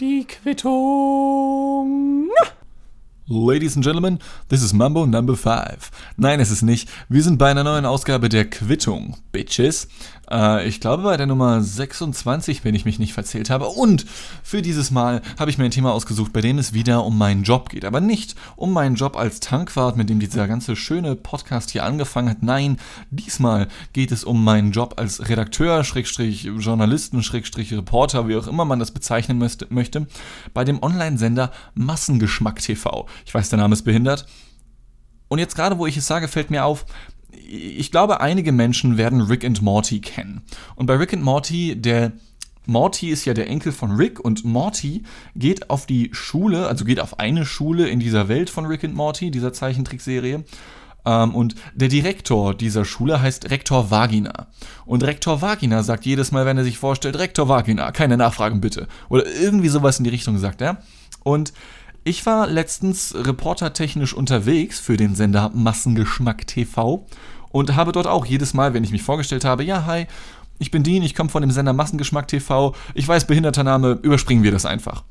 Die Quittung. Ladies and Gentlemen, this is Mambo Number 5. Nein, es ist nicht. Wir sind bei einer neuen Ausgabe der Quittung, Bitches. Äh, ich glaube bei der Nummer 26, wenn ich mich nicht verzählt habe. Und für dieses Mal habe ich mir ein Thema ausgesucht, bei dem es wieder um meinen Job geht. Aber nicht um meinen Job als Tankwart, mit dem dieser ganze schöne Podcast hier angefangen hat. Nein, diesmal geht es um meinen Job als Redakteur, Schrägstrich Journalisten, Schrägstrich Reporter, wie auch immer man das bezeichnen möchte, bei dem Online-Sender Massengeschmack TV. Ich weiß, der Name ist behindert. Und jetzt gerade, wo ich es sage, fällt mir auf, ich glaube, einige Menschen werden Rick and Morty kennen. Und bei Rick and Morty, der Morty ist ja der Enkel von Rick und Morty geht auf die Schule, also geht auf eine Schule in dieser Welt von Rick and Morty, dieser Zeichentrickserie. Ähm, und der Direktor dieser Schule heißt Rektor Vagina. Und Rektor Vagina sagt jedes Mal, wenn er sich vorstellt, Rektor Vagina, keine Nachfragen bitte. Oder irgendwie sowas in die Richtung sagt er. Und ich war letztens reportertechnisch unterwegs für den Sender Massengeschmack TV und habe dort auch jedes Mal, wenn ich mich vorgestellt habe, ja, hi, ich bin Dean, ich komme von dem Sender Massengeschmack TV, ich weiß, behinderter Name, überspringen wir das einfach.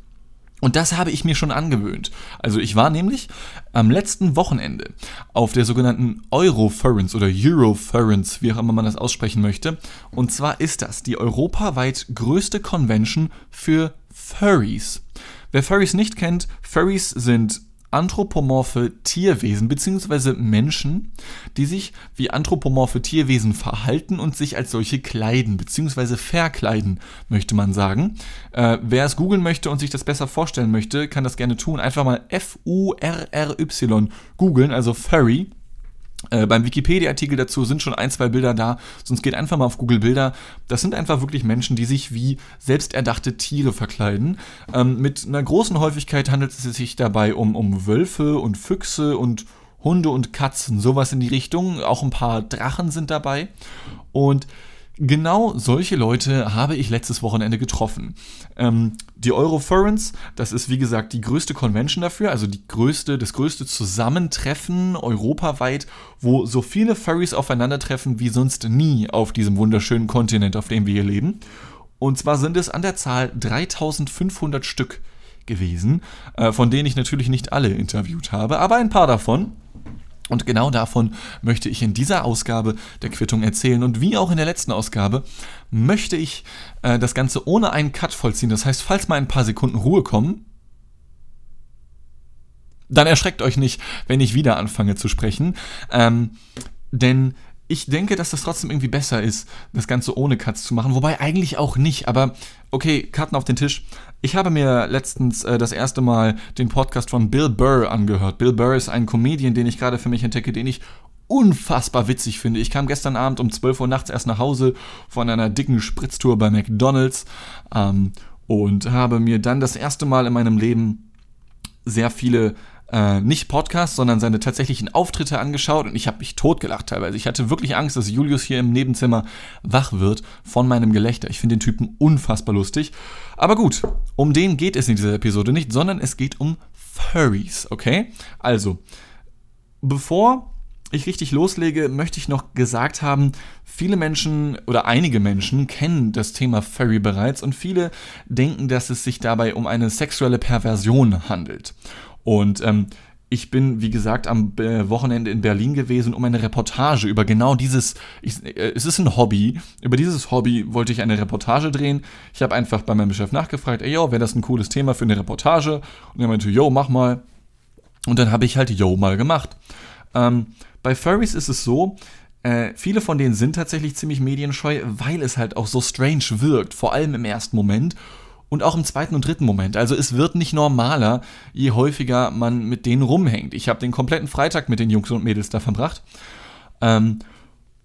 Und das habe ich mir schon angewöhnt. Also ich war nämlich am letzten Wochenende auf der sogenannten Eurofurrence oder Eurofurrence, wie auch immer man das aussprechen möchte. Und zwar ist das die europaweit größte Convention für Furries. Wer Furries nicht kennt, Furries sind anthropomorphe Tierwesen bzw. Menschen, die sich wie anthropomorphe Tierwesen verhalten und sich als solche kleiden bzw. verkleiden, möchte man sagen. Äh, wer es googeln möchte und sich das besser vorstellen möchte, kann das gerne tun. Einfach mal F-U-R-R-Y googeln, also Furry äh, beim Wikipedia-Artikel dazu sind schon ein, zwei Bilder da, sonst geht einfach mal auf Google Bilder. Das sind einfach wirklich Menschen, die sich wie selbsterdachte Tiere verkleiden. Ähm, mit einer großen Häufigkeit handelt es sich dabei um, um Wölfe und Füchse und Hunde und Katzen, sowas in die Richtung. Auch ein paar Drachen sind dabei. Und Genau solche Leute habe ich letztes Wochenende getroffen. Ähm, die Eurofurrence, das ist wie gesagt die größte Convention dafür, also die größte, das größte Zusammentreffen europaweit, wo so viele Furries aufeinandertreffen wie sonst nie auf diesem wunderschönen Kontinent, auf dem wir hier leben. Und zwar sind es an der Zahl 3500 Stück gewesen, äh, von denen ich natürlich nicht alle interviewt habe, aber ein paar davon. Und genau davon möchte ich in dieser Ausgabe der Quittung erzählen. Und wie auch in der letzten Ausgabe möchte ich äh, das Ganze ohne einen Cut vollziehen. Das heißt, falls mal ein paar Sekunden Ruhe kommen, dann erschreckt euch nicht, wenn ich wieder anfange zu sprechen. Ähm, denn ich denke, dass das trotzdem irgendwie besser ist, das Ganze ohne Cuts zu machen. Wobei eigentlich auch nicht. Aber okay, Karten auf den Tisch. Ich habe mir letztens äh, das erste Mal den Podcast von Bill Burr angehört. Bill Burr ist ein Comedian, den ich gerade für mich entdecke, den ich unfassbar witzig finde. Ich kam gestern Abend um 12 Uhr nachts erst nach Hause von einer dicken Spritztour bei McDonald's ähm, und habe mir dann das erste Mal in meinem Leben sehr viele äh, nicht Podcasts, sondern seine tatsächlichen Auftritte angeschaut und ich habe mich totgelacht teilweise. Ich hatte wirklich Angst, dass Julius hier im Nebenzimmer wach wird von meinem Gelächter. Ich finde den Typen unfassbar lustig. Aber gut, um den geht es in dieser Episode nicht, sondern es geht um Furries, okay? Also, bevor ich richtig loslege, möchte ich noch gesagt haben, viele Menschen oder einige Menschen kennen das Thema Furry bereits und viele denken, dass es sich dabei um eine sexuelle Perversion handelt. Und ähm, ich bin, wie gesagt, am äh, Wochenende in Berlin gewesen, um eine Reportage über genau dieses, ich, äh, es ist ein Hobby, über dieses Hobby wollte ich eine Reportage drehen. Ich habe einfach bei meinem Chef nachgefragt, ey, yo, wäre das ein cooles Thema für eine Reportage? Und er meinte, yo, mach mal. Und dann habe ich halt yo mal gemacht. Ähm, bei Furries ist es so, äh, viele von denen sind tatsächlich ziemlich medienscheu, weil es halt auch so strange wirkt, vor allem im ersten Moment und auch im zweiten und dritten Moment. Also es wird nicht normaler, je häufiger man mit denen rumhängt. Ich habe den kompletten Freitag mit den Jungs und Mädels da verbracht. Ähm,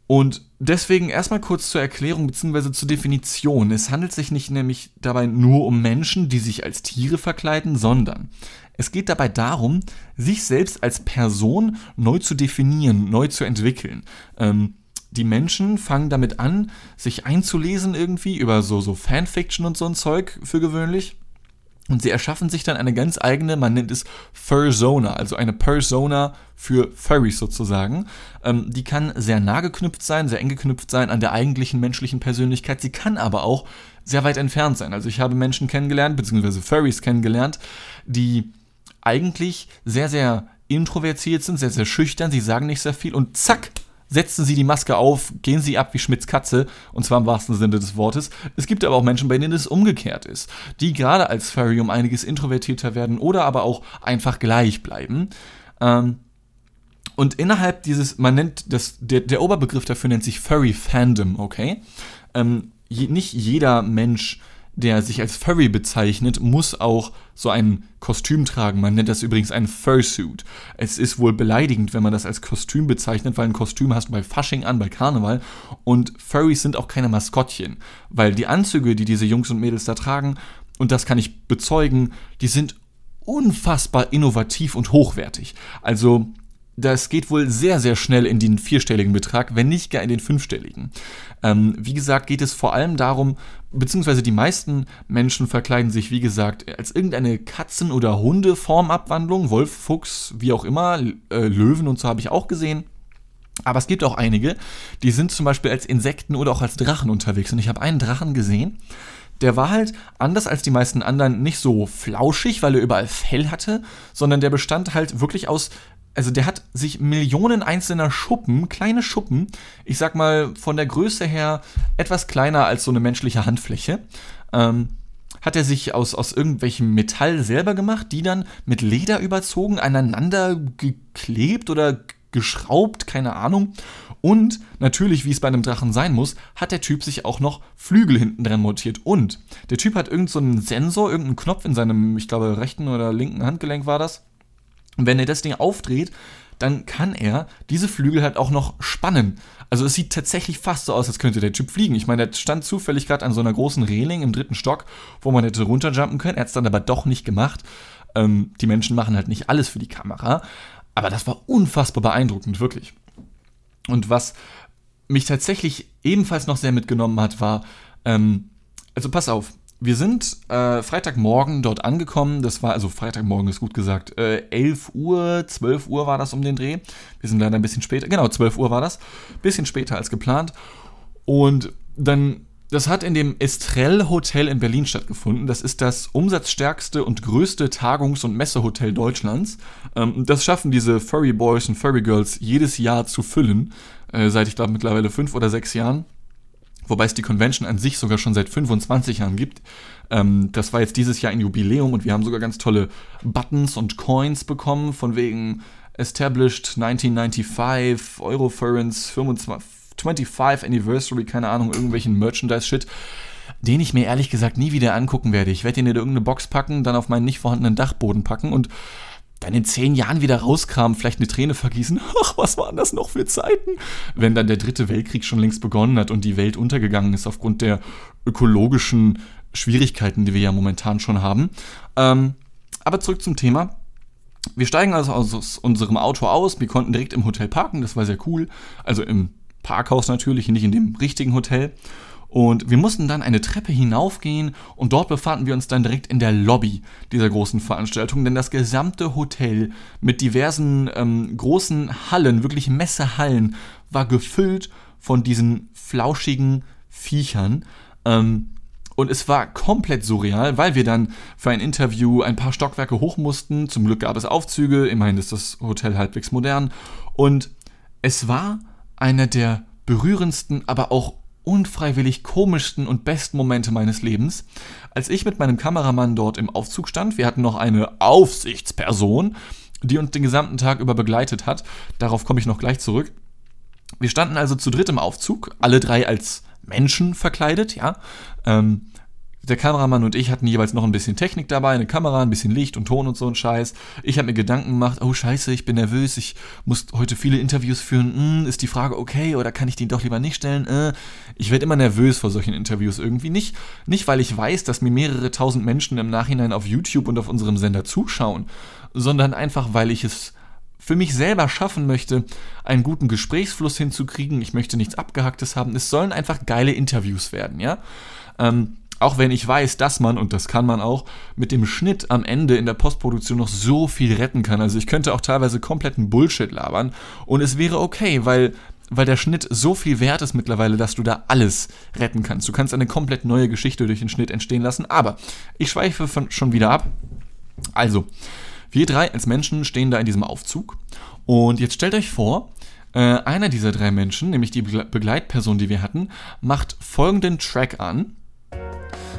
und deswegen erstmal kurz zur Erklärung bzw. zur Definition. Es handelt sich nicht nämlich dabei nur um Menschen, die sich als Tiere verkleiden, sondern es geht dabei darum, sich selbst als Person neu zu definieren, neu zu entwickeln. Ähm, die Menschen fangen damit an, sich einzulesen irgendwie über so, so Fanfiction und so ein Zeug für gewöhnlich. Und sie erschaffen sich dann eine ganz eigene, man nennt es Fursona, also eine Persona für Furries sozusagen. Ähm, die kann sehr nah geknüpft sein, sehr eng geknüpft sein an der eigentlichen menschlichen Persönlichkeit. Sie kann aber auch sehr weit entfernt sein. Also ich habe Menschen kennengelernt, beziehungsweise Furries kennengelernt, die eigentlich sehr, sehr introvertiert sind, sehr, sehr schüchtern, sie sagen nicht sehr viel und zack, setzen sie die Maske auf, gehen sie ab wie Schmidts Katze, und zwar im wahrsten Sinne des Wortes. Es gibt aber auch Menschen, bei denen es umgekehrt ist, die gerade als Furry um einiges introvertierter werden oder aber auch einfach gleich bleiben. Ähm, und innerhalb dieses, man nennt das, der, der Oberbegriff dafür nennt sich Furry Fandom, okay? Ähm, je, nicht jeder Mensch der sich als Furry bezeichnet, muss auch so ein Kostüm tragen. Man nennt das übrigens ein Fursuit. Es ist wohl beleidigend, wenn man das als Kostüm bezeichnet, weil ein Kostüm hast du bei Fasching an, bei Karneval. Und Furries sind auch keine Maskottchen, weil die Anzüge, die diese Jungs und Mädels da tragen, und das kann ich bezeugen, die sind unfassbar innovativ und hochwertig. Also das geht wohl sehr, sehr schnell in den vierstelligen Betrag, wenn nicht gar in den fünfstelligen. Ähm, wie gesagt, geht es vor allem darum, beziehungsweise die meisten Menschen verkleiden sich, wie gesagt, als irgendeine Katzen- oder Hundeformabwandlung, Wolf, Fuchs, wie auch immer, äh, Löwen und so habe ich auch gesehen. Aber es gibt auch einige, die sind zum Beispiel als Insekten oder auch als Drachen unterwegs. Und ich habe einen Drachen gesehen, der war halt anders als die meisten anderen nicht so flauschig, weil er überall Fell hatte, sondern der bestand halt wirklich aus also der hat sich Millionen einzelner Schuppen, kleine Schuppen, ich sag mal von der Größe her etwas kleiner als so eine menschliche Handfläche, ähm, hat er sich aus, aus irgendwelchem Metall selber gemacht, die dann mit Leder überzogen, aneinander geklebt oder geschraubt, keine Ahnung. Und natürlich, wie es bei einem Drachen sein muss, hat der Typ sich auch noch Flügel hinten dran montiert. Und der Typ hat irgendeinen so Sensor, irgendeinen Knopf in seinem, ich glaube, rechten oder linken Handgelenk war das und wenn er das Ding aufdreht, dann kann er diese Flügel halt auch noch spannen. Also es sieht tatsächlich fast so aus, als könnte der Typ fliegen. Ich meine, der stand zufällig gerade an so einer großen Reling im dritten Stock, wo man hätte runterjumpen können. Er hat es dann aber doch nicht gemacht. Ähm, die Menschen machen halt nicht alles für die Kamera. Aber das war unfassbar beeindruckend, wirklich. Und was mich tatsächlich ebenfalls noch sehr mitgenommen hat, war, ähm, also pass auf, wir sind äh, Freitagmorgen dort angekommen. Das war, also Freitagmorgen ist gut gesagt, äh, 11 Uhr, 12 Uhr war das um den Dreh. Wir sind leider ein bisschen später, genau, 12 Uhr war das. Bisschen später als geplant. Und dann, das hat in dem Estrell Hotel in Berlin stattgefunden. Das ist das umsatzstärkste und größte Tagungs- und Messehotel Deutschlands. Ähm, das schaffen diese Furry Boys und Furry Girls jedes Jahr zu füllen. Äh, seit, ich glaube, mittlerweile fünf oder sechs Jahren wobei es die Convention an sich sogar schon seit 25 Jahren gibt. Ähm, das war jetzt dieses Jahr ein Jubiläum und wir haben sogar ganz tolle Buttons und Coins bekommen, von wegen Established 1995, Eurofurence 25, 25 Anniversary, keine Ahnung, irgendwelchen Merchandise-Shit, den ich mir ehrlich gesagt nie wieder angucken werde. Ich werde ihn in irgendeine Box packen, dann auf meinen nicht vorhandenen Dachboden packen und dann in zehn Jahren wieder rauskramen, vielleicht eine Träne vergießen. Ach, was waren das noch für Zeiten? Wenn dann der dritte Weltkrieg schon längst begonnen hat und die Welt untergegangen ist aufgrund der ökologischen Schwierigkeiten, die wir ja momentan schon haben. Ähm, aber zurück zum Thema. Wir steigen also aus unserem Auto aus. Wir konnten direkt im Hotel parken, das war sehr cool. Also im Parkhaus natürlich, nicht in dem richtigen Hotel. Und wir mussten dann eine Treppe hinaufgehen und dort befanden wir uns dann direkt in der Lobby dieser großen Veranstaltung, denn das gesamte Hotel mit diversen ähm, großen Hallen, wirklich Messehallen, war gefüllt von diesen flauschigen Viechern. Ähm, und es war komplett surreal, weil wir dann für ein Interview ein paar Stockwerke hoch mussten. Zum Glück gab es Aufzüge, immerhin ist das Hotel halbwegs modern. Und es war einer der berührendsten, aber auch unfreiwillig komischsten und besten Momente meines Lebens, als ich mit meinem Kameramann dort im Aufzug stand. Wir hatten noch eine Aufsichtsperson, die uns den gesamten Tag über begleitet hat. Darauf komme ich noch gleich zurück. Wir standen also zu dritt im Aufzug, alle drei als Menschen verkleidet, ja. Ähm, der Kameramann und ich hatten jeweils noch ein bisschen Technik dabei, eine Kamera, ein bisschen Licht und Ton und so ein Scheiß. Ich habe mir Gedanken gemacht, oh scheiße, ich bin nervös, ich muss heute viele Interviews führen. Hm, ist die Frage okay oder kann ich die doch lieber nicht stellen? Äh, ich werde immer nervös vor solchen Interviews irgendwie. Nicht, nicht, weil ich weiß, dass mir mehrere tausend Menschen im Nachhinein auf YouTube und auf unserem Sender zuschauen, sondern einfach, weil ich es für mich selber schaffen möchte, einen guten Gesprächsfluss hinzukriegen. Ich möchte nichts Abgehacktes haben. Es sollen einfach geile Interviews werden, ja. Ähm, auch wenn ich weiß, dass man, und das kann man auch, mit dem Schnitt am Ende in der Postproduktion noch so viel retten kann. Also ich könnte auch teilweise kompletten Bullshit labern und es wäre okay, weil weil der Schnitt so viel wert ist mittlerweile, dass du da alles retten kannst. Du kannst eine komplett neue Geschichte durch den Schnitt entstehen lassen. Aber ich schweife von, schon wieder ab. Also, wir drei als Menschen stehen da in diesem Aufzug. Und jetzt stellt euch vor, äh, einer dieser drei Menschen, nämlich die Begleitperson, die wir hatten, macht folgenden Track an.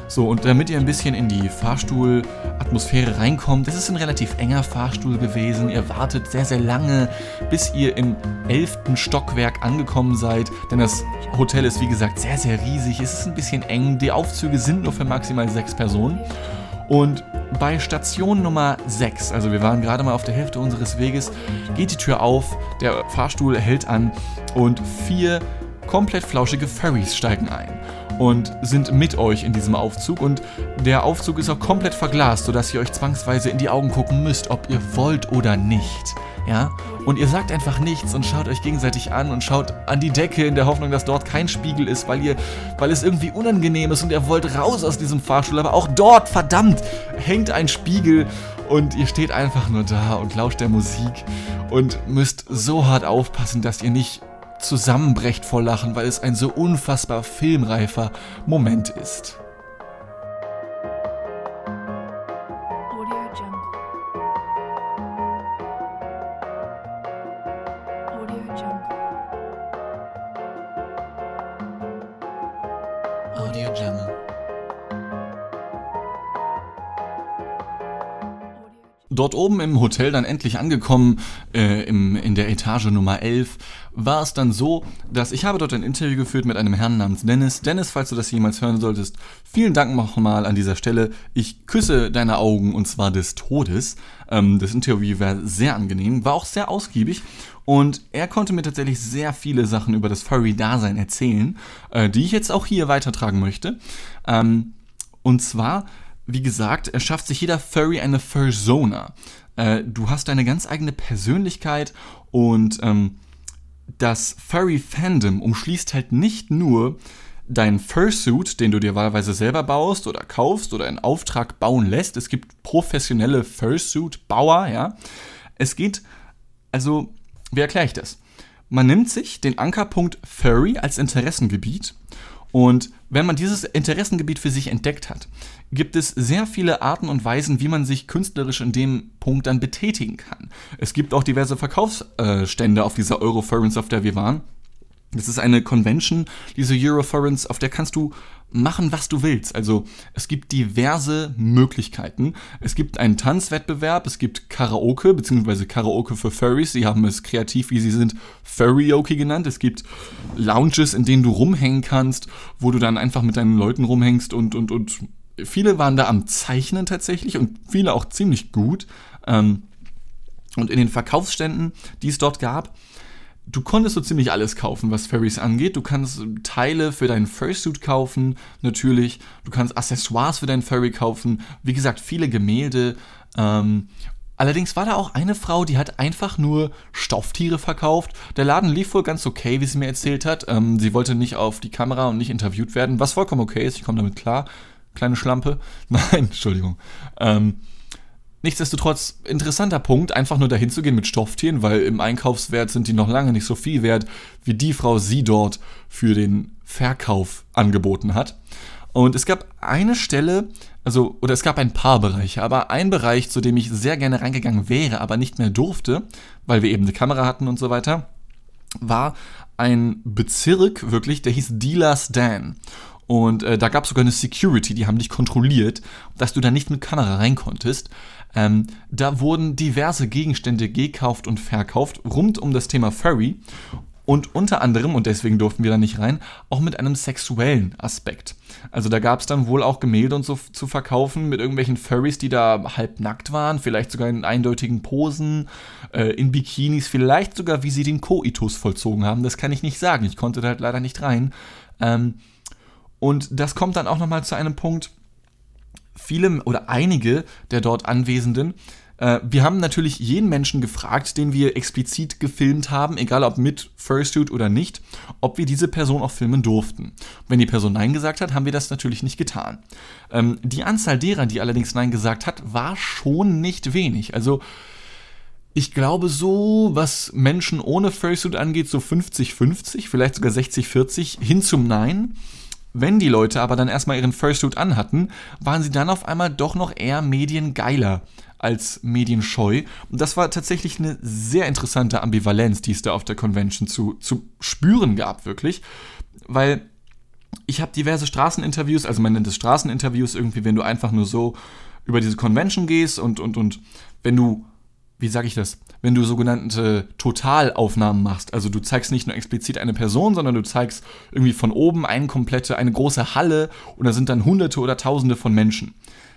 So, und damit ihr ein bisschen in die Fahrstuhlatmosphäre reinkommt, es ist ein relativ enger Fahrstuhl gewesen. Ihr wartet sehr, sehr lange, bis ihr im elften Stockwerk angekommen seid. Denn das Hotel ist, wie gesagt, sehr, sehr riesig. Es ist ein bisschen eng. Die Aufzüge sind nur für maximal sechs Personen. Und bei Station Nummer 6, also wir waren gerade mal auf der Hälfte unseres Weges, geht die Tür auf, der Fahrstuhl hält an und vier komplett flauschige Furries steigen ein und sind mit euch in diesem Aufzug. Und der Aufzug ist auch komplett verglast, sodass ihr euch zwangsweise in die Augen gucken müsst, ob ihr wollt oder nicht. Ja? Und ihr sagt einfach nichts und schaut euch gegenseitig an und schaut an die Decke in der Hoffnung, dass dort kein Spiegel ist, weil ihr, weil es irgendwie unangenehm ist und ihr wollt raus aus diesem Fahrstuhl. Aber auch dort, verdammt, hängt ein Spiegel und ihr steht einfach nur da und lauscht der Musik und müsst so hart aufpassen, dass ihr nicht zusammenbrecht vor Lachen, weil es ein so unfassbar filmreifer Moment ist. Dort oben im Hotel dann endlich angekommen, äh, im, in der Etage Nummer 11, war es dann so, dass ich habe dort ein Interview geführt mit einem Herrn namens Dennis. Dennis, falls du das jemals hören solltest, vielen Dank nochmal an dieser Stelle. Ich küsse deine Augen und zwar des Todes. Ähm, das Interview war sehr angenehm, war auch sehr ausgiebig und er konnte mir tatsächlich sehr viele Sachen über das Furry-Dasein erzählen, äh, die ich jetzt auch hier weitertragen möchte. Ähm, und zwar wie gesagt, erschafft sich jeder Furry eine Fursona. Äh, du hast deine ganz eigene Persönlichkeit und ähm, das Furry-Fandom umschließt halt nicht nur deinen Fursuit, den du dir wahlweise selber baust oder kaufst oder in Auftrag bauen lässt. Es gibt professionelle Fursuit-Bauer, ja. Es geht, also, wie erkläre ich das? Man nimmt sich den Ankerpunkt Furry als Interessengebiet und wenn man dieses Interessengebiet für sich entdeckt hat, gibt es sehr viele Arten und Weisen, wie man sich künstlerisch in dem Punkt dann betätigen kann. Es gibt auch diverse Verkaufsstände auf dieser Euroforums, auf der wir waren. Das ist eine Convention, diese Euroforums, auf der kannst du machen, was du willst. Also es gibt diverse Möglichkeiten. Es gibt einen Tanzwettbewerb, es gibt Karaoke, beziehungsweise Karaoke für Furries. Sie haben es kreativ, wie sie sind, Furryoke genannt. Es gibt Lounges, in denen du rumhängen kannst, wo du dann einfach mit deinen Leuten rumhängst und, und, und viele waren da am Zeichnen tatsächlich und viele auch ziemlich gut. Ähm, und in den Verkaufsständen, die es dort gab, du konntest so ziemlich alles kaufen, was Furries angeht. Du kannst Teile für deinen Fursuit kaufen, natürlich. Du kannst Accessoires für deinen Furry kaufen. Wie gesagt, viele Gemälde. Ähm, allerdings war da auch eine Frau, die hat einfach nur Stofftiere verkauft. Der Laden lief wohl ganz okay, wie sie mir erzählt hat. Ähm, sie wollte nicht auf die Kamera und nicht interviewt werden, was vollkommen okay ist. Ich komme damit klar. Kleine Schlampe. Nein, Entschuldigung. Ähm, Nichtsdestotrotz, interessanter Punkt, einfach nur dahin zu gehen mit Stofftieren, weil im Einkaufswert sind die noch lange nicht so viel wert, wie die Frau sie dort für den Verkauf angeboten hat. Und es gab eine Stelle, also, oder es gab ein paar Bereiche, aber ein Bereich, zu dem ich sehr gerne reingegangen wäre, aber nicht mehr durfte, weil wir eben eine Kamera hatten und so weiter, war ein Bezirk wirklich, der hieß Dealer's Dan. Und äh, da gab es sogar eine Security, die haben dich kontrolliert, dass du da nicht mit Kamera rein konntest. Ähm, da wurden diverse Gegenstände gekauft und verkauft rund um das Thema Furry und unter anderem, und deswegen durften wir da nicht rein, auch mit einem sexuellen Aspekt. Also da gab es dann wohl auch Gemälde und so zu verkaufen mit irgendwelchen Furries, die da halb nackt waren, vielleicht sogar in eindeutigen Posen, äh, in Bikinis, vielleicht sogar wie sie den Koitus vollzogen haben. Das kann ich nicht sagen, ich konnte da halt leider nicht rein. Ähm, und das kommt dann auch nochmal zu einem Punkt, viele oder einige der dort Anwesenden, äh, wir haben natürlich jeden Menschen gefragt, den wir explizit gefilmt haben, egal ob mit Fursuit oder nicht, ob wir diese Person auch filmen durften. Wenn die Person Nein gesagt hat, haben wir das natürlich nicht getan. Ähm, die Anzahl derer, die allerdings Nein gesagt hat, war schon nicht wenig. Also ich glaube so, was Menschen ohne Fursuit angeht, so 50-50, vielleicht sogar 60-40 hin zum Nein. Wenn die Leute aber dann erstmal ihren Fursuit anhatten, waren sie dann auf einmal doch noch eher mediengeiler als medienscheu. Und das war tatsächlich eine sehr interessante Ambivalenz, die es da auf der Convention zu, zu spüren gab, wirklich. Weil ich habe diverse Straßeninterviews, also man nennt es Straßeninterviews irgendwie, wenn du einfach nur so über diese Convention gehst und, und, und wenn du wie sage ich das, wenn du sogenannte Totalaufnahmen machst, also du zeigst nicht nur explizit eine Person, sondern du zeigst irgendwie von oben eine komplette, eine große Halle und da sind dann hunderte oder tausende von Menschen.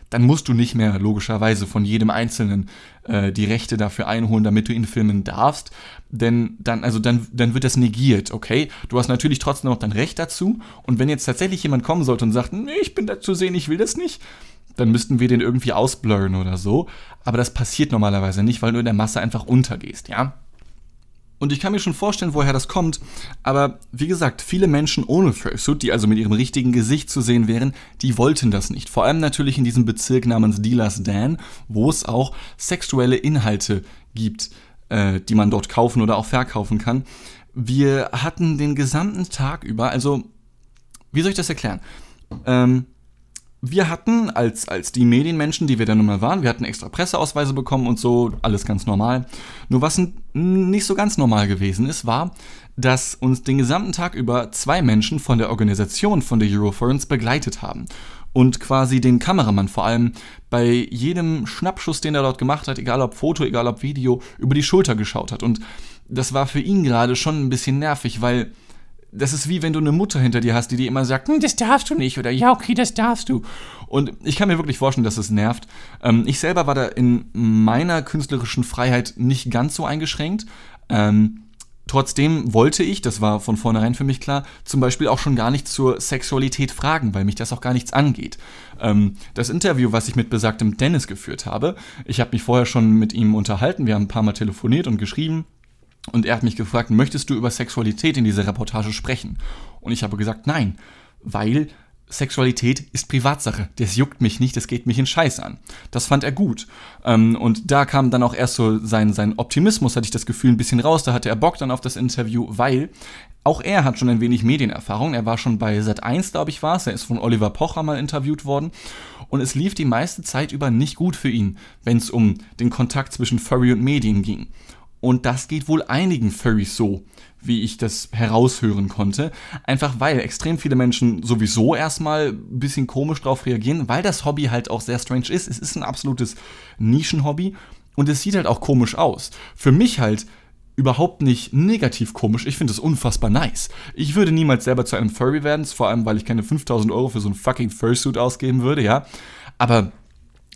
Dann musst du nicht mehr logischerweise von jedem Einzelnen äh, die Rechte dafür einholen, damit du ihn filmen darfst, denn dann, also dann, dann wird das negiert, okay? Du hast natürlich trotzdem noch dein Recht dazu und wenn jetzt tatsächlich jemand kommen sollte und sagt, nee, ich bin da zu sehen, ich will das nicht, dann müssten wir den irgendwie ausblurren oder so. Aber das passiert normalerweise nicht, weil du in der Masse einfach untergehst, ja? Und ich kann mir schon vorstellen, woher das kommt. Aber wie gesagt, viele Menschen ohne Fursuit, die also mit ihrem richtigen Gesicht zu sehen wären, die wollten das nicht. Vor allem natürlich in diesem Bezirk namens Dealers Dan, wo es auch sexuelle Inhalte gibt, äh, die man dort kaufen oder auch verkaufen kann. Wir hatten den gesamten Tag über, also, wie soll ich das erklären? Ähm, wir hatten als, als die Medienmenschen, die wir da nun mal waren, wir hatten extra Presseausweise bekommen und so, alles ganz normal. Nur was nicht so ganz normal gewesen ist, war, dass uns den gesamten Tag über zwei Menschen von der Organisation von der Euroforens begleitet haben und quasi den Kameramann vor allem bei jedem Schnappschuss, den er dort gemacht hat, egal ob Foto, egal ob Video, über die Schulter geschaut hat. Und das war für ihn gerade schon ein bisschen nervig, weil das ist wie wenn du eine Mutter hinter dir hast, die dir immer sagt, hm, das darfst du nicht oder ja, okay, das darfst du. Und ich kann mir wirklich vorstellen, dass es nervt. Ähm, ich selber war da in meiner künstlerischen Freiheit nicht ganz so eingeschränkt. Ähm, trotzdem wollte ich, das war von vornherein für mich klar, zum Beispiel auch schon gar nicht zur Sexualität fragen, weil mich das auch gar nichts angeht. Ähm, das Interview, was ich mit besagtem Dennis geführt habe, ich habe mich vorher schon mit ihm unterhalten, wir haben ein paar Mal telefoniert und geschrieben. Und er hat mich gefragt, möchtest du über Sexualität in dieser Reportage sprechen? Und ich habe gesagt, nein, weil Sexualität ist Privatsache. Das juckt mich nicht, das geht mich in Scheiß an. Das fand er gut. Ähm, und da kam dann auch erst so sein, sein Optimismus, hatte ich das Gefühl, ein bisschen raus. Da hatte er Bock dann auf das Interview, weil auch er hat schon ein wenig Medienerfahrung. Er war schon bei Sat1, glaube ich, war es. Er ist von Oliver Pocher mal interviewt worden. Und es lief die meiste Zeit über nicht gut für ihn, wenn es um den Kontakt zwischen Furry und Medien ging. Und das geht wohl einigen Furries so, wie ich das heraushören konnte. Einfach weil extrem viele Menschen sowieso erstmal ein bisschen komisch drauf reagieren, weil das Hobby halt auch sehr strange ist. Es ist ein absolutes Nischenhobby und es sieht halt auch komisch aus. Für mich halt überhaupt nicht negativ komisch. Ich finde es unfassbar nice. Ich würde niemals selber zu einem Furry werden, vor allem weil ich keine 5000 Euro für so ein fucking Fursuit ausgeben würde, ja. Aber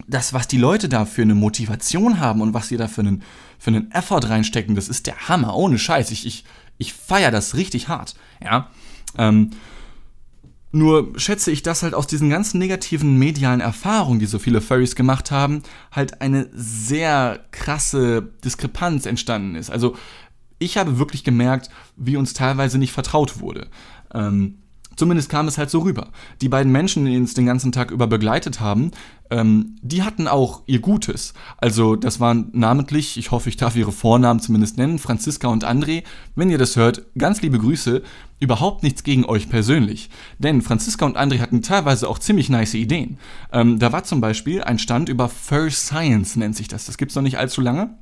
das, was die Leute da für eine Motivation haben und was sie da für einen, für einen Effort reinstecken, das ist der Hammer, ohne Scheiß. Ich, ich, ich feiere das richtig hart, ja. Ähm, nur schätze ich, dass halt aus diesen ganzen negativen medialen Erfahrungen, die so viele Furries gemacht haben, halt eine sehr krasse Diskrepanz entstanden ist. Also ich habe wirklich gemerkt, wie uns teilweise nicht vertraut wurde. Ähm, Zumindest kam es halt so rüber. Die beiden Menschen, die uns den ganzen Tag über begleitet haben, ähm, die hatten auch ihr Gutes. Also das waren namentlich, ich hoffe, ich darf ihre Vornamen zumindest nennen, Franziska und André. Wenn ihr das hört, ganz liebe Grüße. Überhaupt nichts gegen euch persönlich. Denn Franziska und André hatten teilweise auch ziemlich nice Ideen. Ähm, da war zum Beispiel ein Stand über Fur Science, nennt sich das. Das gibt's noch nicht allzu lange.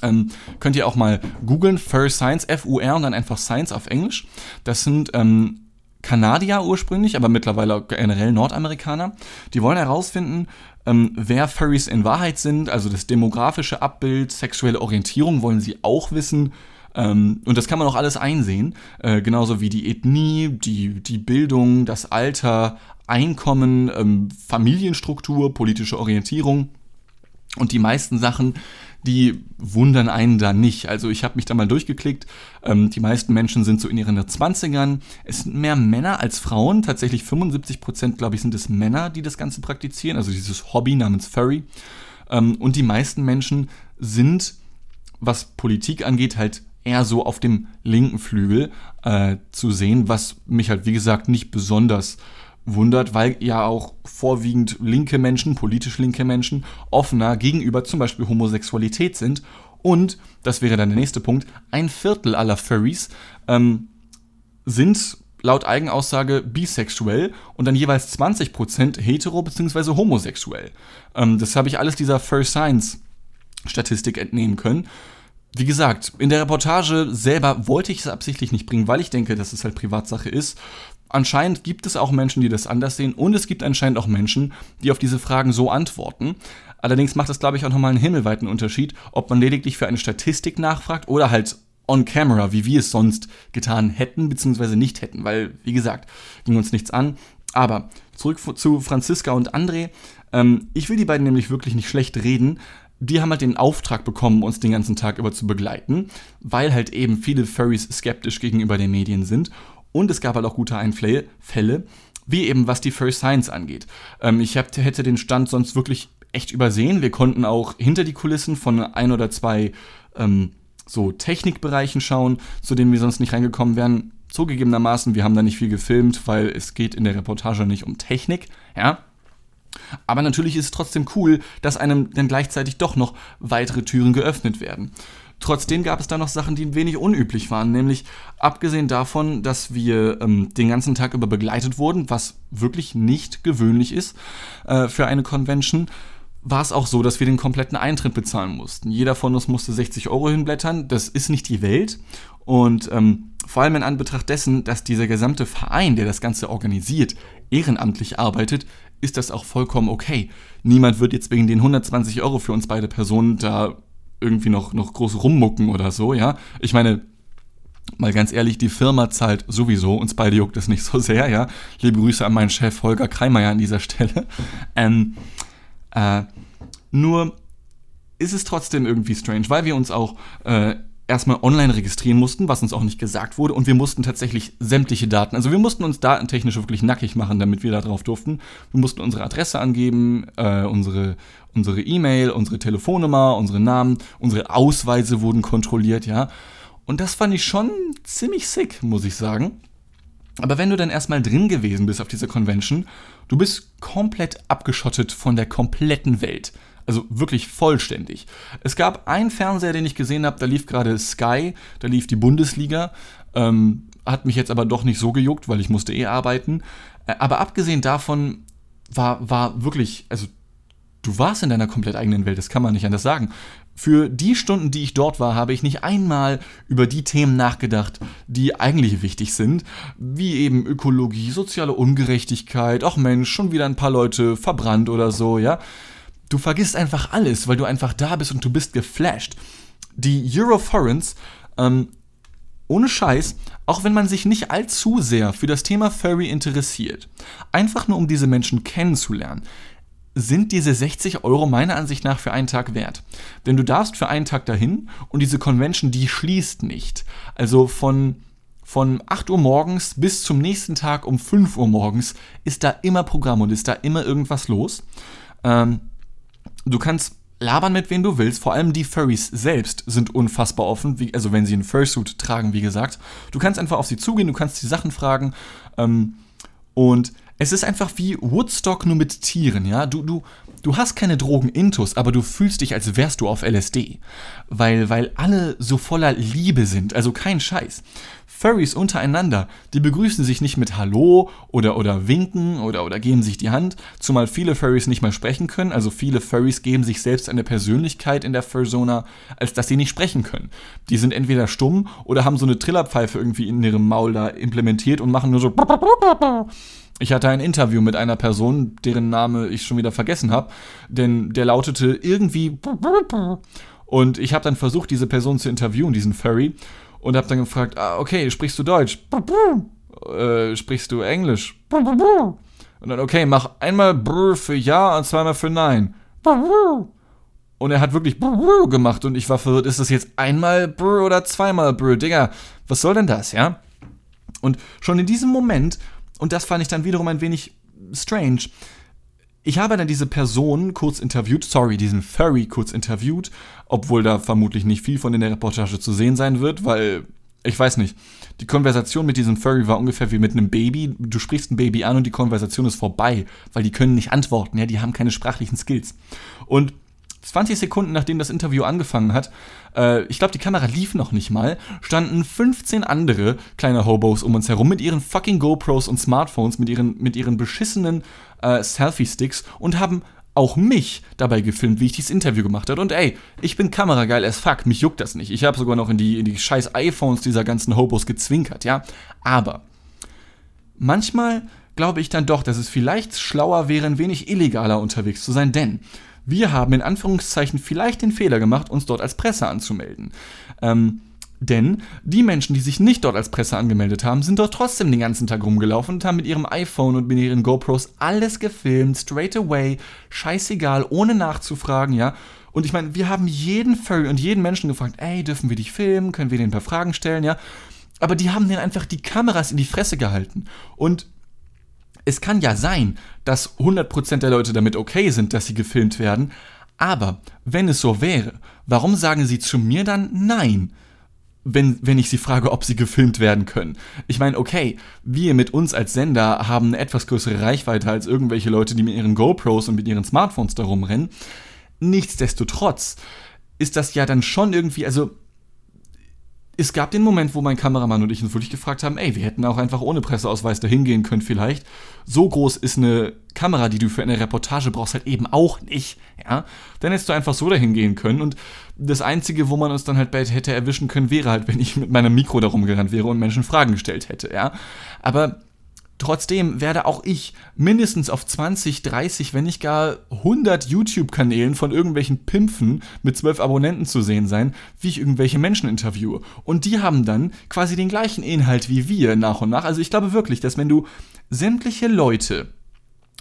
Ähm, könnt ihr auch mal googeln, Fur Science, F-U-R und dann einfach Science auf Englisch. Das sind ähm, Kanadier ursprünglich, aber mittlerweile generell Nordamerikaner. Die wollen herausfinden, ähm, wer Furries in Wahrheit sind, also das demografische Abbild, sexuelle Orientierung wollen sie auch wissen. Ähm, und das kann man auch alles einsehen, äh, genauso wie die Ethnie, die, die Bildung, das Alter, Einkommen, ähm, Familienstruktur, politische Orientierung. Und die meisten Sachen die wundern einen da nicht. Also ich habe mich da mal durchgeklickt. Ähm, die meisten Menschen sind so in ihren 20ern. Es sind mehr Männer als Frauen. Tatsächlich 75 Prozent, glaube ich, sind es Männer, die das Ganze praktizieren. Also dieses Hobby namens Furry. Ähm, und die meisten Menschen sind, was Politik angeht, halt eher so auf dem linken Flügel äh, zu sehen, was mich halt, wie gesagt, nicht besonders wundert, weil ja auch vorwiegend linke Menschen, politisch linke Menschen, offener gegenüber zum Beispiel Homosexualität sind Und, das wäre dann der nächste Punkt, ein Viertel aller Furries ähm, sind laut Eigenaussage bisexuell und dann jeweils 20% hetero- bzw. homosexuell. Ähm, das habe ich alles dieser Fur Science Statistik entnehmen können. Wie gesagt, in der Reportage selber wollte ich es absichtlich nicht bringen, weil ich denke, dass es halt Privatsache ist. Anscheinend gibt es auch Menschen, die das anders sehen und es gibt anscheinend auch Menschen, die auf diese Fragen so antworten. Allerdings macht das, glaube ich, auch nochmal einen himmelweiten Unterschied, ob man lediglich für eine Statistik nachfragt oder halt on camera, wie wir es sonst getan hätten, beziehungsweise nicht hätten, weil, wie gesagt, ging uns nichts an. Aber zurück zu Franziska und André. Ähm, ich will die beiden nämlich wirklich nicht schlecht reden. Die haben halt den Auftrag bekommen, uns den ganzen Tag über zu begleiten, weil halt eben viele Furries skeptisch gegenüber den Medien sind. Und es gab halt auch gute Einfälle, wie eben was die Furry Science angeht. Ähm, ich hab, hätte den Stand sonst wirklich echt übersehen. Wir konnten auch hinter die Kulissen von ein oder zwei ähm, so Technikbereichen schauen, zu denen wir sonst nicht reingekommen wären. Zugegebenermaßen, wir haben da nicht viel gefilmt, weil es geht in der Reportage nicht um Technik, ja. Aber natürlich ist es trotzdem cool, dass einem dann gleichzeitig doch noch weitere Türen geöffnet werden. Trotzdem gab es da noch Sachen, die ein wenig unüblich waren, nämlich abgesehen davon, dass wir ähm, den ganzen Tag über begleitet wurden, was wirklich nicht gewöhnlich ist äh, für eine Convention, war es auch so, dass wir den kompletten Eintritt bezahlen mussten. Jeder von uns musste 60 Euro hinblättern. Das ist nicht die Welt. Und ähm, vor allem in Anbetracht dessen, dass dieser gesamte Verein, der das Ganze organisiert, ehrenamtlich arbeitet, ist das auch vollkommen okay. Niemand wird jetzt wegen den 120 Euro für uns beide Personen da irgendwie noch, noch groß rummucken oder so, ja. Ich meine, mal ganz ehrlich, die Firma zahlt sowieso, uns beide juckt das nicht so sehr, ja. Liebe Grüße an meinen Chef Holger Kreimeier an dieser Stelle. Ähm, äh, nur ist es trotzdem irgendwie strange, weil wir uns auch äh, erstmal online registrieren mussten, was uns auch nicht gesagt wurde, und wir mussten tatsächlich sämtliche Daten, also wir mussten uns datentechnisch wirklich nackig machen, damit wir da drauf durften. Wir mussten unsere Adresse angeben, äh, unsere unsere E-Mail, unsere Telefonnummer, unsere Namen, unsere Ausweise wurden kontrolliert, ja. Und das fand ich schon ziemlich sick, muss ich sagen. Aber wenn du dann erstmal drin gewesen bist auf dieser Convention, du bist komplett abgeschottet von der kompletten Welt. Also wirklich vollständig. Es gab einen Fernseher, den ich gesehen habe, da lief gerade Sky, da lief die Bundesliga. Ähm, hat mich jetzt aber doch nicht so gejuckt, weil ich musste eh arbeiten. Äh, aber abgesehen davon war, war wirklich, also du warst in deiner komplett eigenen Welt, das kann man nicht anders sagen. Für die Stunden, die ich dort war, habe ich nicht einmal über die Themen nachgedacht, die eigentlich wichtig sind, wie eben Ökologie, soziale Ungerechtigkeit, ach Mensch, schon wieder ein paar Leute verbrannt oder so, ja. Du vergisst einfach alles, weil du einfach da bist und du bist geflasht. Die Euroforens, ähm, ohne Scheiß, auch wenn man sich nicht allzu sehr für das Thema Furry interessiert, einfach nur um diese Menschen kennenzulernen, sind diese 60 Euro meiner Ansicht nach für einen Tag wert. Denn du darfst für einen Tag dahin und diese Convention, die schließt nicht. Also von, von 8 Uhr morgens bis zum nächsten Tag um 5 Uhr morgens ist da immer Programm und ist da immer irgendwas los. Ähm, du kannst labern mit wem du willst. Vor allem die Furries selbst sind unfassbar offen, wie, also wenn sie einen Fursuit tragen, wie gesagt. Du kannst einfach auf sie zugehen, du kannst die Sachen fragen. Ähm, und es ist einfach wie Woodstock nur mit Tieren, ja. Du, du, du hast keine Drogen-Intus, aber du fühlst dich, als wärst du auf LSD. Weil, weil alle so voller Liebe sind, also kein Scheiß. Furries untereinander, die begrüßen sich nicht mit Hallo oder, oder winken oder, oder geben sich die Hand, zumal viele Furries nicht mal sprechen können. Also viele Furries geben sich selbst eine Persönlichkeit in der Fursona, als dass sie nicht sprechen können. Die sind entweder stumm oder haben so eine Trillerpfeife irgendwie in ihrem Maul da implementiert und machen nur so ich hatte ein Interview mit einer Person, deren Name ich schon wieder vergessen habe, denn der lautete irgendwie und ich habe dann versucht, diese Person zu interviewen, diesen Furry, und habe dann gefragt, ah, okay, sprichst du Deutsch? Äh, sprichst du Englisch? Und dann, okay, mach einmal Brr für Ja und zweimal für Nein. Und er hat wirklich Brr gemacht und ich war verwirrt, ist das jetzt einmal Brr oder zweimal Brr? Digga, was soll denn das, ja? Und schon in diesem Moment und das fand ich dann wiederum ein wenig strange. Ich habe dann diese Person kurz interviewt, sorry, diesen Furry kurz interviewt, obwohl da vermutlich nicht viel von in der Reportage zu sehen sein wird, weil ich weiß nicht. Die Konversation mit diesem Furry war ungefähr wie mit einem Baby. Du sprichst ein Baby an und die Konversation ist vorbei, weil die können nicht antworten, ja, die haben keine sprachlichen Skills. Und 20 Sekunden nachdem das Interview angefangen hat, äh, ich glaube, die Kamera lief noch nicht mal, standen 15 andere kleine Hobos um uns herum mit ihren fucking GoPros und Smartphones, mit ihren, mit ihren beschissenen äh, Selfie-Sticks und haben auch mich dabei gefilmt, wie ich dieses Interview gemacht habe. Und ey, ich bin kamerageil as fuck, mich juckt das nicht. Ich habe sogar noch in die, in die scheiß iPhones dieser ganzen Hobos gezwinkert, ja. Aber manchmal glaube ich dann doch, dass es vielleicht schlauer wäre, ein wenig illegaler unterwegs zu sein, denn wir haben in Anführungszeichen vielleicht den Fehler gemacht, uns dort als Presse anzumelden. Ähm, denn die Menschen, die sich nicht dort als Presse angemeldet haben, sind dort trotzdem den ganzen Tag rumgelaufen und haben mit ihrem iPhone und mit ihren GoPros alles gefilmt, straight away, scheißegal, ohne nachzufragen, ja. Und ich meine, wir haben jeden Furry und jeden Menschen gefragt, ey, dürfen wir dich filmen? Können wir denen ein paar Fragen stellen, ja? Aber die haben denen einfach die Kameras in die Fresse gehalten. Und es kann ja sein, dass 100% der Leute damit okay sind, dass sie gefilmt werden, aber wenn es so wäre, warum sagen sie zu mir dann nein? Wenn, wenn ich sie frage, ob sie gefilmt werden können. Ich meine, okay, wir mit uns als Sender haben eine etwas größere Reichweite als irgendwelche Leute, die mit ihren GoPros und mit ihren Smartphones da rumrennen. Nichtsdestotrotz ist das ja dann schon irgendwie, also es gab den Moment, wo mein Kameramann und ich uns wirklich gefragt haben, ey, wir hätten auch einfach ohne Presseausweis dahin gehen können vielleicht. So groß ist eine Kamera, die du für eine Reportage brauchst, halt eben auch nicht, ja. Dann hättest du einfach so dahin gehen können und das Einzige, wo man uns dann halt bald hätte erwischen können, wäre halt, wenn ich mit meinem Mikro darum gerannt wäre und Menschen Fragen gestellt hätte, ja. Aber Trotzdem werde auch ich mindestens auf 20, 30, wenn nicht gar 100 YouTube-Kanälen von irgendwelchen Pimpfen mit 12 Abonnenten zu sehen sein, wie ich irgendwelche Menschen interviewe. Und die haben dann quasi den gleichen Inhalt wie wir nach und nach. Also ich glaube wirklich, dass wenn du sämtliche Leute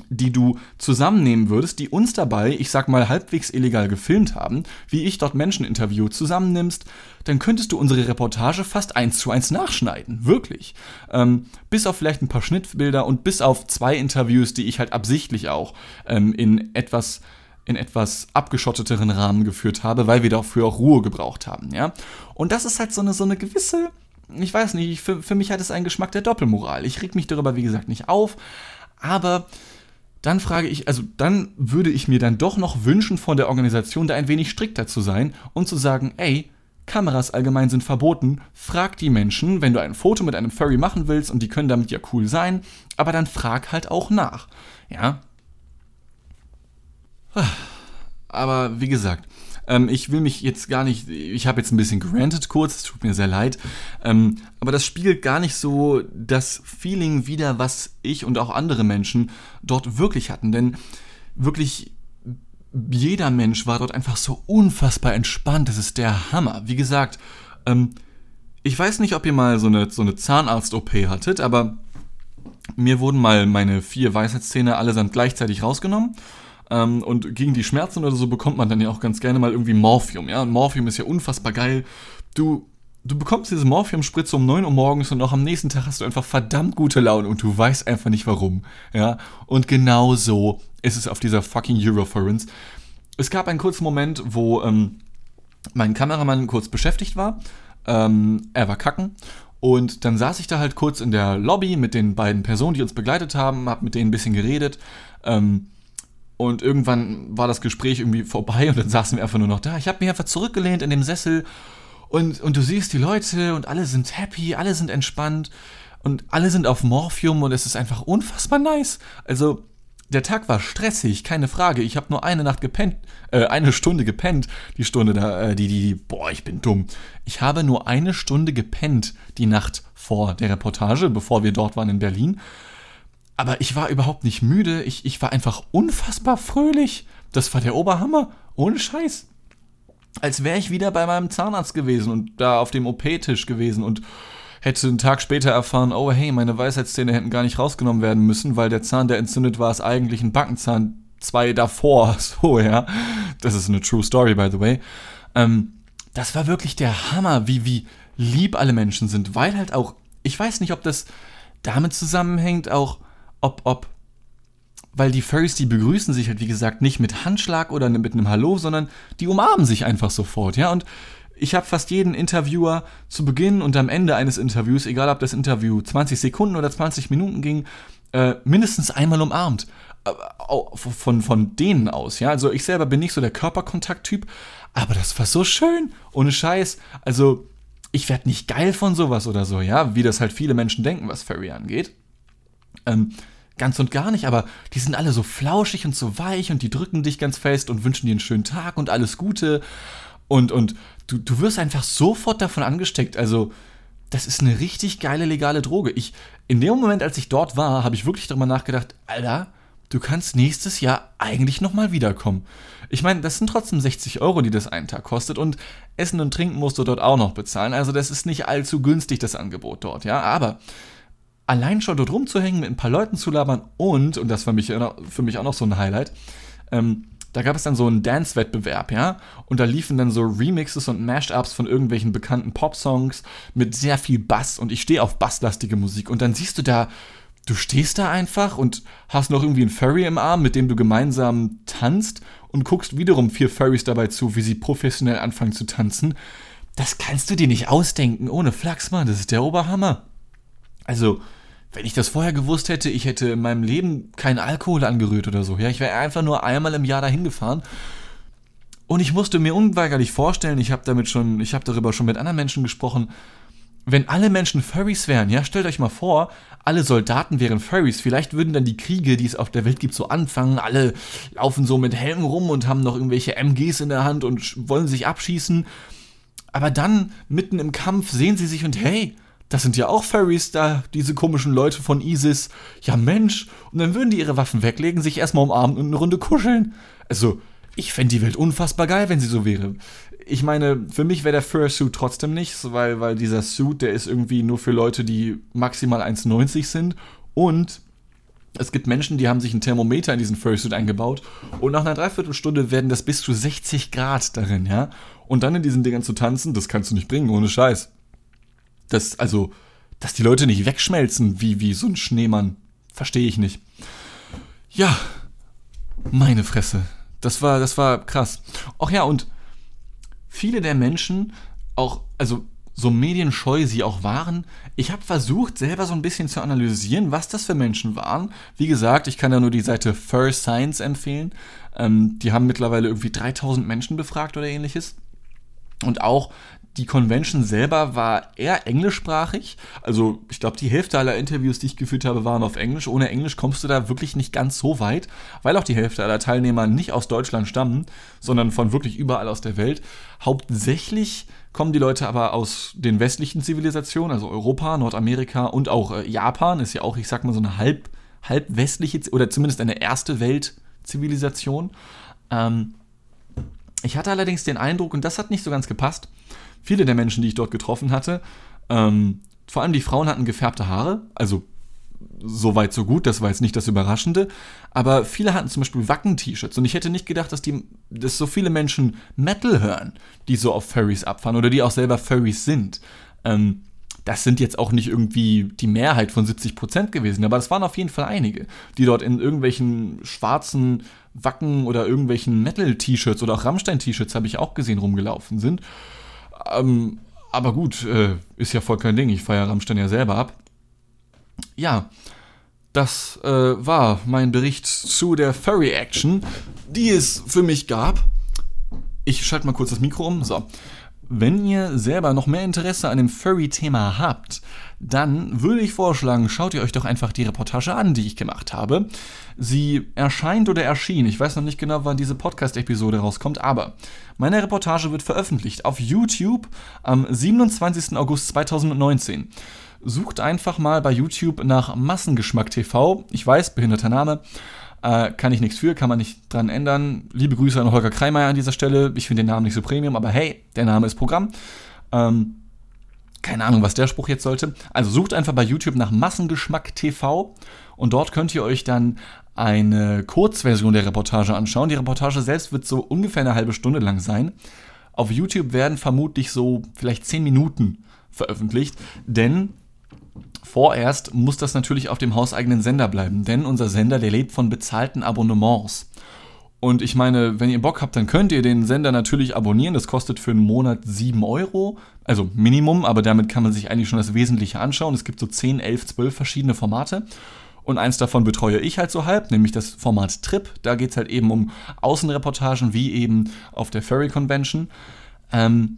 die du zusammennehmen würdest, die uns dabei, ich sag mal, halbwegs illegal gefilmt haben, wie ich dort Menschen interview, zusammennimmst, dann könntest du unsere Reportage fast eins zu eins nachschneiden. Wirklich. Ähm, bis auf vielleicht ein paar Schnittbilder und bis auf zwei Interviews, die ich halt absichtlich auch ähm, in etwas in etwas abgeschotteteren Rahmen geführt habe, weil wir dafür auch Ruhe gebraucht haben, ja. Und das ist halt so eine, so eine gewisse, ich weiß nicht, für, für mich hat es einen Geschmack der Doppelmoral. Ich reg mich darüber, wie gesagt, nicht auf, aber dann frage ich, also dann würde ich mir dann doch noch wünschen von der Organisation, da ein wenig strikter zu sein und zu sagen, ey, Kameras allgemein sind verboten, frag die Menschen, wenn du ein Foto mit einem Furry machen willst und die können damit ja cool sein, aber dann frag halt auch nach. Ja. Aber wie gesagt, ähm, ich will mich jetzt gar nicht, ich habe jetzt ein bisschen granted kurz, es tut mir sehr leid, ähm, aber das spiegelt gar nicht so das Feeling wider, was ich und auch andere Menschen dort wirklich hatten. Denn wirklich jeder Mensch war dort einfach so unfassbar entspannt. Das ist der Hammer. Wie gesagt, ähm, ich weiß nicht, ob ihr mal so eine, so eine Zahnarzt-OP hattet, aber mir wurden mal meine vier Weisheitszähne allesamt gleichzeitig rausgenommen. Ähm, und gegen die Schmerzen oder so bekommt man dann ja auch ganz gerne mal irgendwie Morphium. Ja, und Morphium ist ja unfassbar geil. Du, du bekommst diese Morphium-Spritze um 9 Uhr morgens und auch am nächsten Tag hast du einfach verdammt gute Laune und du weißt einfach nicht warum. Ja, und genau so ist es auf dieser fucking Euroference. Es gab einen kurzen Moment, wo ähm, mein Kameramann kurz beschäftigt war. Ähm, er war kacken und dann saß ich da halt kurz in der Lobby mit den beiden Personen, die uns begleitet haben, hab mit denen ein bisschen geredet. Ähm, und irgendwann war das Gespräch irgendwie vorbei und dann saßen wir einfach nur noch da. Ich habe mich einfach zurückgelehnt in dem Sessel und, und du siehst die Leute und alle sind happy, alle sind entspannt und alle sind auf Morphium und es ist einfach unfassbar nice. Also der Tag war stressig, keine Frage. Ich habe nur eine Nacht gepennt, äh, eine Stunde gepennt. Die Stunde da, äh, die, die, boah, ich bin dumm. Ich habe nur eine Stunde gepennt die Nacht vor der Reportage, bevor wir dort waren in Berlin. Aber ich war überhaupt nicht müde. Ich, ich war einfach unfassbar fröhlich. Das war der Oberhammer. Ohne Scheiß. Als wäre ich wieder bei meinem Zahnarzt gewesen und da auf dem OP-Tisch gewesen und hätte einen Tag später erfahren, oh hey, meine Weisheitszähne hätten gar nicht rausgenommen werden müssen, weil der Zahn, der entzündet war, ist eigentlich ein Backenzahn zwei davor. So, ja. Das ist eine true story, by the way. Ähm, das war wirklich der Hammer, wie, wie lieb alle Menschen sind, weil halt auch, ich weiß nicht, ob das damit zusammenhängt, auch ob, ob, weil die Furries, die begrüßen sich halt, wie gesagt, nicht mit Handschlag oder mit einem Hallo, sondern die umarmen sich einfach sofort, ja, und ich habe fast jeden Interviewer zu Beginn und am Ende eines Interviews, egal ob das Interview 20 Sekunden oder 20 Minuten ging, äh, mindestens einmal umarmt. äh, von, von denen aus, ja. Also ich selber bin nicht so der Körperkontakt-Typ, aber das war so schön, ohne Scheiß. Also ich werde nicht geil von sowas oder so, ja, wie das halt viele Menschen denken, was Furry angeht. Ähm, ganz und gar nicht, aber die sind alle so flauschig und so weich und die drücken dich ganz fest und wünschen dir einen schönen Tag und alles Gute. Und, und du, du wirst einfach sofort davon angesteckt. Also, das ist eine richtig geile legale Droge. Ich, in dem Moment, als ich dort war, habe ich wirklich darüber nachgedacht, Alter, du kannst nächstes Jahr eigentlich nochmal wiederkommen. Ich meine, das sind trotzdem 60 Euro, die das einen Tag kostet und Essen und Trinken musst du dort auch noch bezahlen. Also das ist nicht allzu günstig, das Angebot dort, ja. Aber allein schon dort rumzuhängen, mit ein paar Leuten zu labern und, und das war mich, für mich auch noch so ein Highlight, ähm, da gab es dann so einen Dance-Wettbewerb, ja, und da liefen dann so Remixes und Mashups von irgendwelchen bekannten Pop-Songs mit sehr viel Bass und ich stehe auf basslastige Musik und dann siehst du da, du stehst da einfach und hast noch irgendwie einen Furry im Arm, mit dem du gemeinsam tanzt und guckst wiederum vier Furries dabei zu, wie sie professionell anfangen zu tanzen. Das kannst du dir nicht ausdenken, ohne Flachs, Mann, das ist der Oberhammer. Also, wenn ich das vorher gewusst hätte, ich hätte in meinem Leben keinen Alkohol angerührt oder so. Ja, ich wäre einfach nur einmal im Jahr dahin gefahren. Und ich musste mir unweigerlich vorstellen, ich habe damit schon, ich habe darüber schon mit anderen Menschen gesprochen, wenn alle Menschen Furries wären, ja, stellt euch mal vor, alle Soldaten wären Furries, vielleicht würden dann die Kriege, die es auf der Welt gibt, so anfangen, alle laufen so mit Helmen rum und haben noch irgendwelche MGs in der Hand und wollen sich abschießen. Aber dann, mitten im Kampf, sehen sie sich und hey, das sind ja auch Furries da, diese komischen Leute von ISIS. Ja, Mensch. Und dann würden die ihre Waffen weglegen, sich erstmal umarmen und eine Runde kuscheln. Also, ich fände die Welt unfassbar geil, wenn sie so wäre. Ich meine, für mich wäre der Fursuit trotzdem nichts, weil, weil dieser Suit, der ist irgendwie nur für Leute, die maximal 1,90 sind. Und es gibt Menschen, die haben sich ein Thermometer in diesen Fursuit eingebaut und nach einer Dreiviertelstunde werden das bis zu 60 Grad darin, ja. Und dann in diesen Dingern zu tanzen, das kannst du nicht bringen, ohne Scheiß. Das, also, dass die Leute nicht wegschmelzen wie, wie so ein Schneemann, verstehe ich nicht. Ja, meine Fresse. Das war, das war krass. Ach ja, und viele der Menschen, auch, also so medienscheu sie auch waren, ich habe versucht, selber so ein bisschen zu analysieren, was das für Menschen waren. Wie gesagt, ich kann ja nur die Seite Fur Science empfehlen. Ähm, die haben mittlerweile irgendwie 3000 Menschen befragt oder ähnliches. Und auch die Convention selber war eher englischsprachig. Also ich glaube, die Hälfte aller Interviews, die ich geführt habe, waren auf Englisch. Ohne Englisch kommst du da wirklich nicht ganz so weit, weil auch die Hälfte aller Teilnehmer nicht aus Deutschland stammen, sondern von wirklich überall aus der Welt. Hauptsächlich kommen die Leute aber aus den westlichen Zivilisationen, also Europa, Nordamerika und auch äh, Japan ist ja auch, ich sag mal, so eine halb, halb westliche oder zumindest eine erste Welt-Zivilisation. Ähm, ich hatte allerdings den Eindruck, und das hat nicht so ganz gepasst, viele der Menschen, die ich dort getroffen hatte, ähm, vor allem die Frauen hatten gefärbte Haare, also so weit, so gut, das war jetzt nicht das Überraschende, aber viele hatten zum Beispiel Wacken-T-Shirts und ich hätte nicht gedacht, dass, die, dass so viele Menschen Metal hören, die so auf Furries abfahren oder die auch selber Furries sind. Ähm, das sind jetzt auch nicht irgendwie die Mehrheit von 70% gewesen, aber es waren auf jeden Fall einige, die dort in irgendwelchen schwarzen Wacken oder irgendwelchen Metal-T-Shirts oder auch Rammstein-T-Shirts habe ich auch gesehen rumgelaufen sind. Ähm, aber gut, äh, ist ja voll kein Ding. Ich feiere Rammstein ja selber ab. Ja, das äh, war mein Bericht zu der Furry Action, die es für mich gab. Ich schalte mal kurz das Mikro um. So. Wenn ihr selber noch mehr Interesse an dem Furry-Thema habt, dann würde ich vorschlagen, schaut ihr euch doch einfach die Reportage an, die ich gemacht habe. Sie erscheint oder erschien, ich weiß noch nicht genau, wann diese Podcast-Episode rauskommt, aber meine Reportage wird veröffentlicht auf YouTube am 27. August 2019. Sucht einfach mal bei YouTube nach Massengeschmack TV. Ich weiß, behinderter Name. Äh, kann ich nichts für, kann man nicht dran ändern. Liebe Grüße an Holger Kreimeier an dieser Stelle. Ich finde den Namen nicht so Premium, aber hey, der Name ist Programm. Ähm, keine Ahnung, was der Spruch jetzt sollte. Also sucht einfach bei YouTube nach Massengeschmack TV und dort könnt ihr euch dann eine Kurzversion der Reportage anschauen. Die Reportage selbst wird so ungefähr eine halbe Stunde lang sein. Auf YouTube werden vermutlich so vielleicht 10 Minuten veröffentlicht, denn Vorerst muss das natürlich auf dem hauseigenen Sender bleiben, denn unser Sender, der lebt von bezahlten Abonnements. Und ich meine, wenn ihr Bock habt, dann könnt ihr den Sender natürlich abonnieren. Das kostet für einen Monat 7 Euro, also Minimum, aber damit kann man sich eigentlich schon das Wesentliche anschauen. Es gibt so 10, 11, 12 verschiedene Formate. Und eins davon betreue ich halt so halb, nämlich das Format Trip. Da geht es halt eben um Außenreportagen, wie eben auf der Furry Convention. Ähm,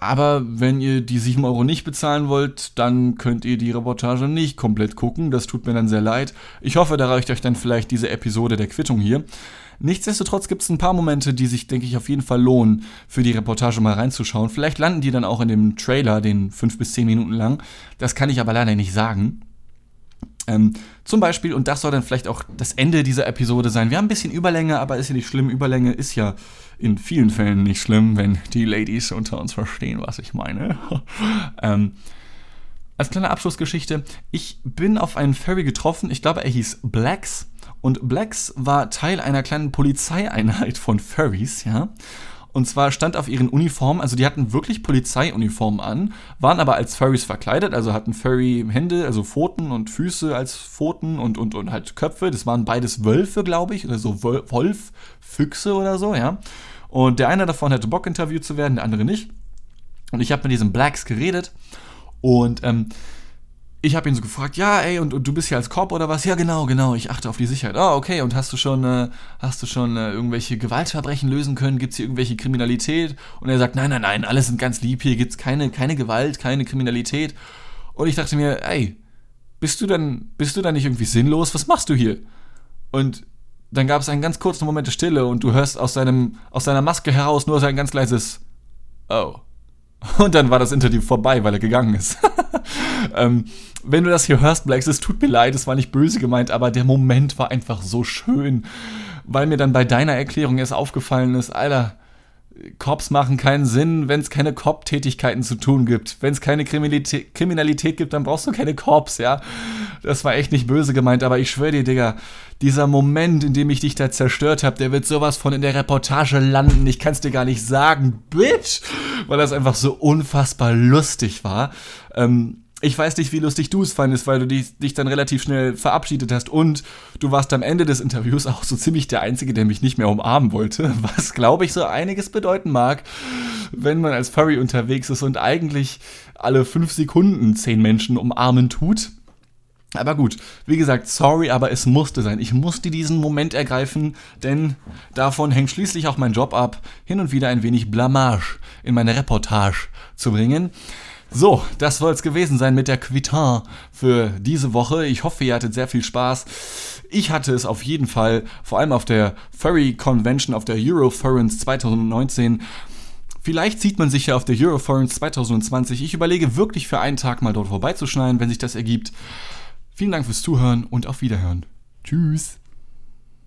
aber wenn ihr die 7 Euro nicht bezahlen wollt, dann könnt ihr die Reportage nicht komplett gucken. Das tut mir dann sehr leid. Ich hoffe, da reicht euch dann vielleicht diese Episode der Quittung hier. Nichtsdestotrotz gibt es ein paar Momente, die sich, denke ich, auf jeden Fall lohnen, für die Reportage mal reinzuschauen. Vielleicht landen die dann auch in dem Trailer, den 5 bis 10 Minuten lang. Das kann ich aber leider nicht sagen. Ähm, zum Beispiel, und das soll dann vielleicht auch das Ende dieser Episode sein. Wir haben ein bisschen Überlänge, aber ist ja nicht schlimm. Überlänge ist ja in vielen Fällen nicht schlimm, wenn die Ladies unter uns verstehen, was ich meine. ähm, als kleine Abschlussgeschichte, ich bin auf einen Ferry getroffen, ich glaube, er hieß Blacks. Und Blacks war Teil einer kleinen Polizeieinheit von Furries, ja. Und zwar stand auf ihren Uniformen, also die hatten wirklich Polizeiuniformen an, waren aber als Furries verkleidet, also hatten Furry-Hände, also Pfoten und Füße als Pfoten und, und, und halt Köpfe. Das waren beides Wölfe, glaube ich, oder so Wolf-Füchse oder so, ja. Und der eine davon hatte Bock, interviewt zu werden, der andere nicht. Und ich habe mit diesem Blacks geredet und ähm, ich habe ihn so gefragt, ja, ey, und, und, du bist hier als Cop oder was? Ja, genau, genau, ich achte auf die Sicherheit. Ah, oh, okay, und hast du schon, äh, hast du schon äh, irgendwelche Gewaltverbrechen lösen können? Gibt es hier irgendwelche Kriminalität? Und er sagt, nein, nein, nein, alles sind ganz lieb, hier gibt es keine, keine Gewalt, keine Kriminalität. Und ich dachte mir, ey, bist du dann, bist du dann nicht irgendwie sinnlos? Was machst du hier? Und dann gab es einen ganz kurzen Moment der Stille und du hörst aus, seinem, aus seiner Maske heraus nur sein ganz leises Oh. Und dann war das Interview vorbei, weil er gegangen ist. ähm, wenn du das hier hörst, Blacks, es tut mir leid, es war nicht böse gemeint, aber der Moment war einfach so schön, weil mir dann bei deiner Erklärung erst aufgefallen ist, Alter, Cops machen keinen Sinn, wenn es keine Cop-Tätigkeiten zu tun gibt. Wenn es keine Kriminalität, Kriminalität gibt, dann brauchst du keine Cops, ja. Das war echt nicht böse gemeint, aber ich schwöre dir, Digga, dieser Moment, in dem ich dich da zerstört habe, der wird sowas von in der Reportage landen. Ich kann es dir gar nicht sagen, Bitch, weil das einfach so unfassbar lustig war. Ähm, ich weiß nicht, wie lustig du es fandest, weil du dich, dich, dann relativ schnell verabschiedet hast und du warst am Ende des Interviews auch so ziemlich der Einzige, der mich nicht mehr umarmen wollte, was glaube ich so einiges bedeuten mag, wenn man als Furry unterwegs ist und eigentlich alle fünf Sekunden zehn Menschen umarmen tut. Aber gut, wie gesagt, sorry, aber es musste sein. Ich musste diesen Moment ergreifen, denn davon hängt schließlich auch mein Job ab, hin und wieder ein wenig Blamage in meine Reportage zu bringen. So, das soll es gewesen sein mit der Quitin für diese Woche. Ich hoffe, ihr hattet sehr viel Spaß. Ich hatte es auf jeden Fall, vor allem auf der Furry Convention, auf der Eurofurrence 2019. Vielleicht sieht man sich ja auf der Eurofurrence 2020. Ich überlege wirklich für einen Tag mal dort vorbeizuschneiden, wenn sich das ergibt. Vielen Dank fürs Zuhören und auf Wiederhören. Tschüss.